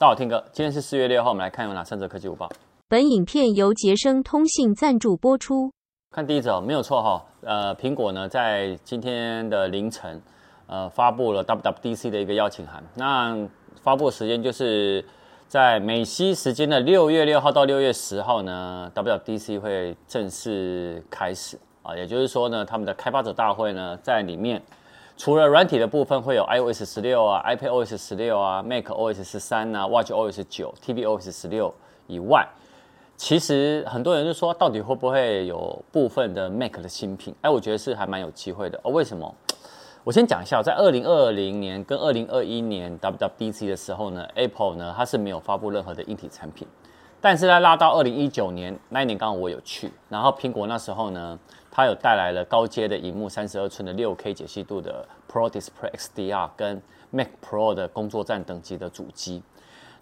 大家好，天哥，今天是四月六号，我们来看有哪三则科技午报。本影片由杰生通信赞助播出。看第一则，没有错哈，呃，苹果呢在今天的凌晨，呃，发布了 WWDC 的一个邀请函。那发布的时间就是在美西时间的六月六号到六月十号呢，WWDC 会正式开始啊，也就是说呢，他们的开发者大会呢在里面。除了软体的部分会有 iOS 十六啊、iPadOS 十六啊、macOS 十三啊、WatchOS 九、tvOS 十六以外，其实很多人就说，到底会不会有部分的 Mac 的新品？哎，我觉得是还蛮有机会的哦。为什么？我先讲一下，在二零二零年跟二零二一年 WWDC 的时候呢，Apple 呢它是没有发布任何的硬体产品，但是在拉到二零一九年那一年，刚好我有去，然后苹果那时候呢。它有带来了高阶的荧幕，三十二寸的六 K 解析度的 Pro Display XDR 跟 Mac Pro 的工作站等级的主机。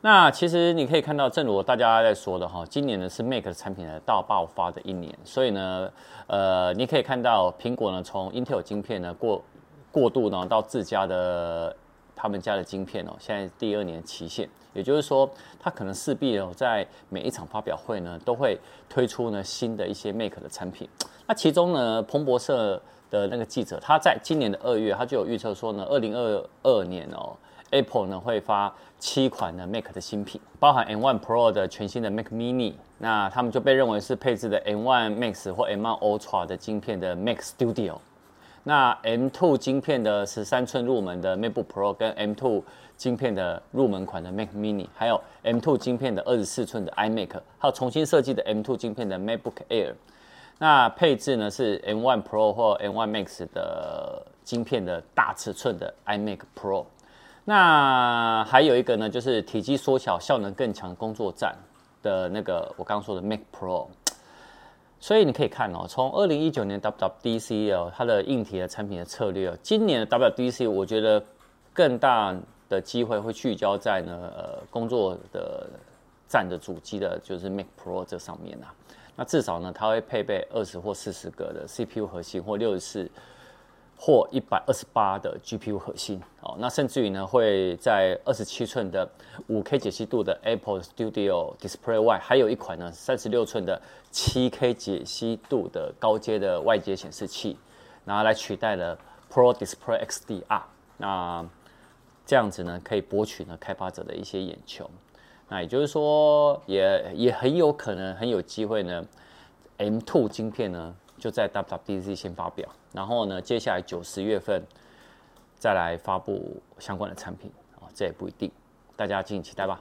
那其实你可以看到，正如大家在说的哈，今年呢是 Mac 的产品的大爆发的一年，所以呢，呃，你可以看到苹果呢从 Intel 晶片呢过过渡呢到自家的他们家的晶片哦，现在第二年期限，也就是说，它可能势必哦在每一场发表会呢都会推出呢新的一些 Mac 的产品。那其中呢，彭博社的那个记者，他在今年的二月，他就有预测说呢，二零二二年哦，Apple 呢会发七款的 Mac 的新品，包含 M1 Pro 的全新的 Mac Mini，那他们就被认为是配置的 M1 Max 或 M1 Ultra 的晶片的 Mac Studio，那 M2 晶片的十三寸入门的 MacBook Pro 跟 M2 晶片的入门款的 Mac Mini，还有 M2 晶片的二十四寸的 iMac，还有重新设计的 M2 晶片的 MacBook Air。那配置呢是 M1 Pro 或 M1 Max 的晶片的大尺寸的 iMac Pro，那还有一个呢就是体积缩小、效能更强工作站的那个我刚刚说的 Mac Pro。所以你可以看哦，从二零一九年 WWDC 哦，它的硬体的产品的策略哦，今年的 WWDC 我觉得更大的机会会聚焦在呢呃工作的站的主机的，就是 Mac Pro 这上面啊。那至少呢，它会配备二十或四十个的 CPU 核心，或六十四或一百二十八的 GPU 核心。哦，那甚至于呢，会在二十七寸的五 K 解析度的 Apple Studio Display 外，还有一款呢三十六寸的七 K 解析度的高阶的外接显示器，然后来取代了 Pro Display XDR。那这样子呢，可以博取呢开发者的一些眼球。那也就是说也，也很有可能很有机会呢，M2 晶片呢就在 WWDC 先发表，然后呢，接下来九十月份再来发布相关的产品啊，这也不一定，大家敬请期待吧。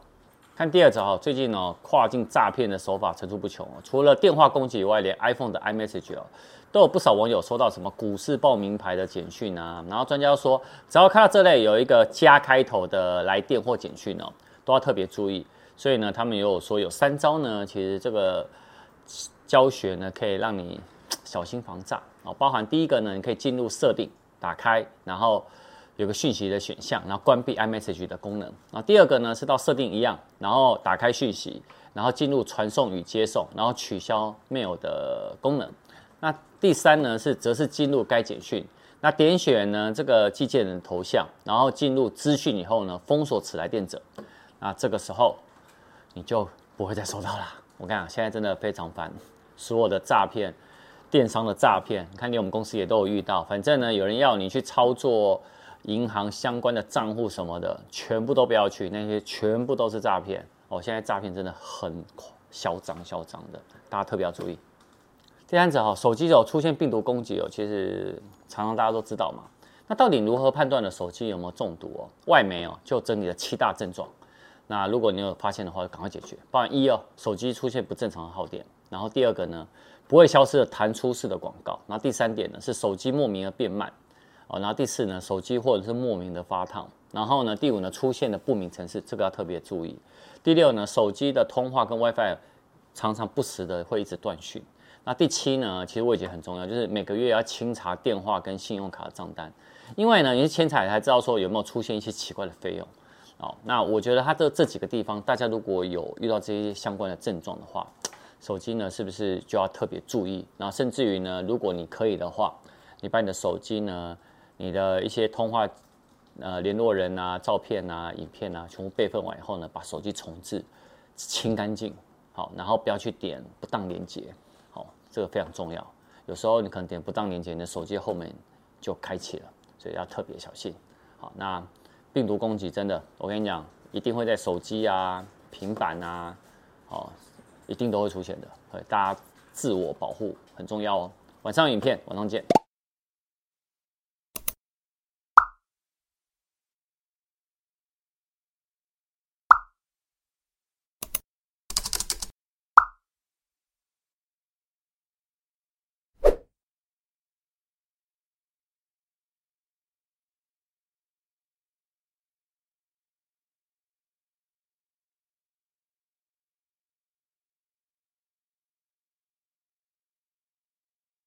看第二则哈，最近呢跨境诈骗的手法层出不穷，除了电话攻击以外，连 iPhone 的 iMessage 哦，都有不少网友收到什么股市报名牌的简讯啊，然后专家说，只要看到这类有一个加开头的来电或简讯哦，都要特别注意。所以呢，他们也有说有三招呢，其实这个教学呢可以让你小心防诈啊。包含第一个呢，你可以进入设定，打开，然后有个讯息的选项，然后关闭 iMessage 的功能。然后第二个呢是到设定一样，然后打开讯息，然后进入传送与接送，然后取消 mail 的功能。那第三呢是则是进入该简讯，那点选呢这个寄件人头像，然后进入资讯以后呢封锁此来电者。那这个时候。你就不会再收到了。我跟你讲，现在真的非常烦，所有的诈骗、电商的诈骗，看连我们公司也都有遇到。反正呢，有人要你去操作银行相关的账户什么的，全部都不要去，那些全部都是诈骗。哦，现在诈骗真的很嚣张嚣张的，大家特别要注意。第三者哈，手机有出现病毒攻击哦，其实常常大家都知道嘛。那到底如何判断的手机有没有中毒哦？外媒哦就整理了七大症状。那如果你有发现的话，赶快解决。不然一哦，手机出现不正常的耗电。然后第二个呢，不会消失的弹出式的广告。那第三点呢，是手机莫名的变慢。哦，然后第四呢，手机或者是莫名的发烫。然后呢，第五呢，出现的不明程式，这个要特别注意。第六呢，手机的通话跟 WiFi 常常不时的会一直断讯。那第七呢，其实我也觉得很重要，就是每个月要清查电话跟信用卡的账单，因为呢，你是清查才知道说有没有出现一些奇怪的费用。哦，那我觉得它的这几个地方，大家如果有遇到这些相关的症状的话，手机呢是不是就要特别注意？然后甚至于呢，如果你可以的话，你把你的手机呢，你的一些通话呃联络人啊、照片啊、影片啊，全部备份完以后呢，把手机重置，清干净，好，然后不要去点不当连接，好，这个非常重要。有时候你可能点不当连接，你的手机后面就开启了，所以要特别小心。好，那病毒攻击真的，我跟你讲，一定会在手机啊、平板啊，好，一定都会出现的。大家自我保护很重要哦。晚上影片，晚上见。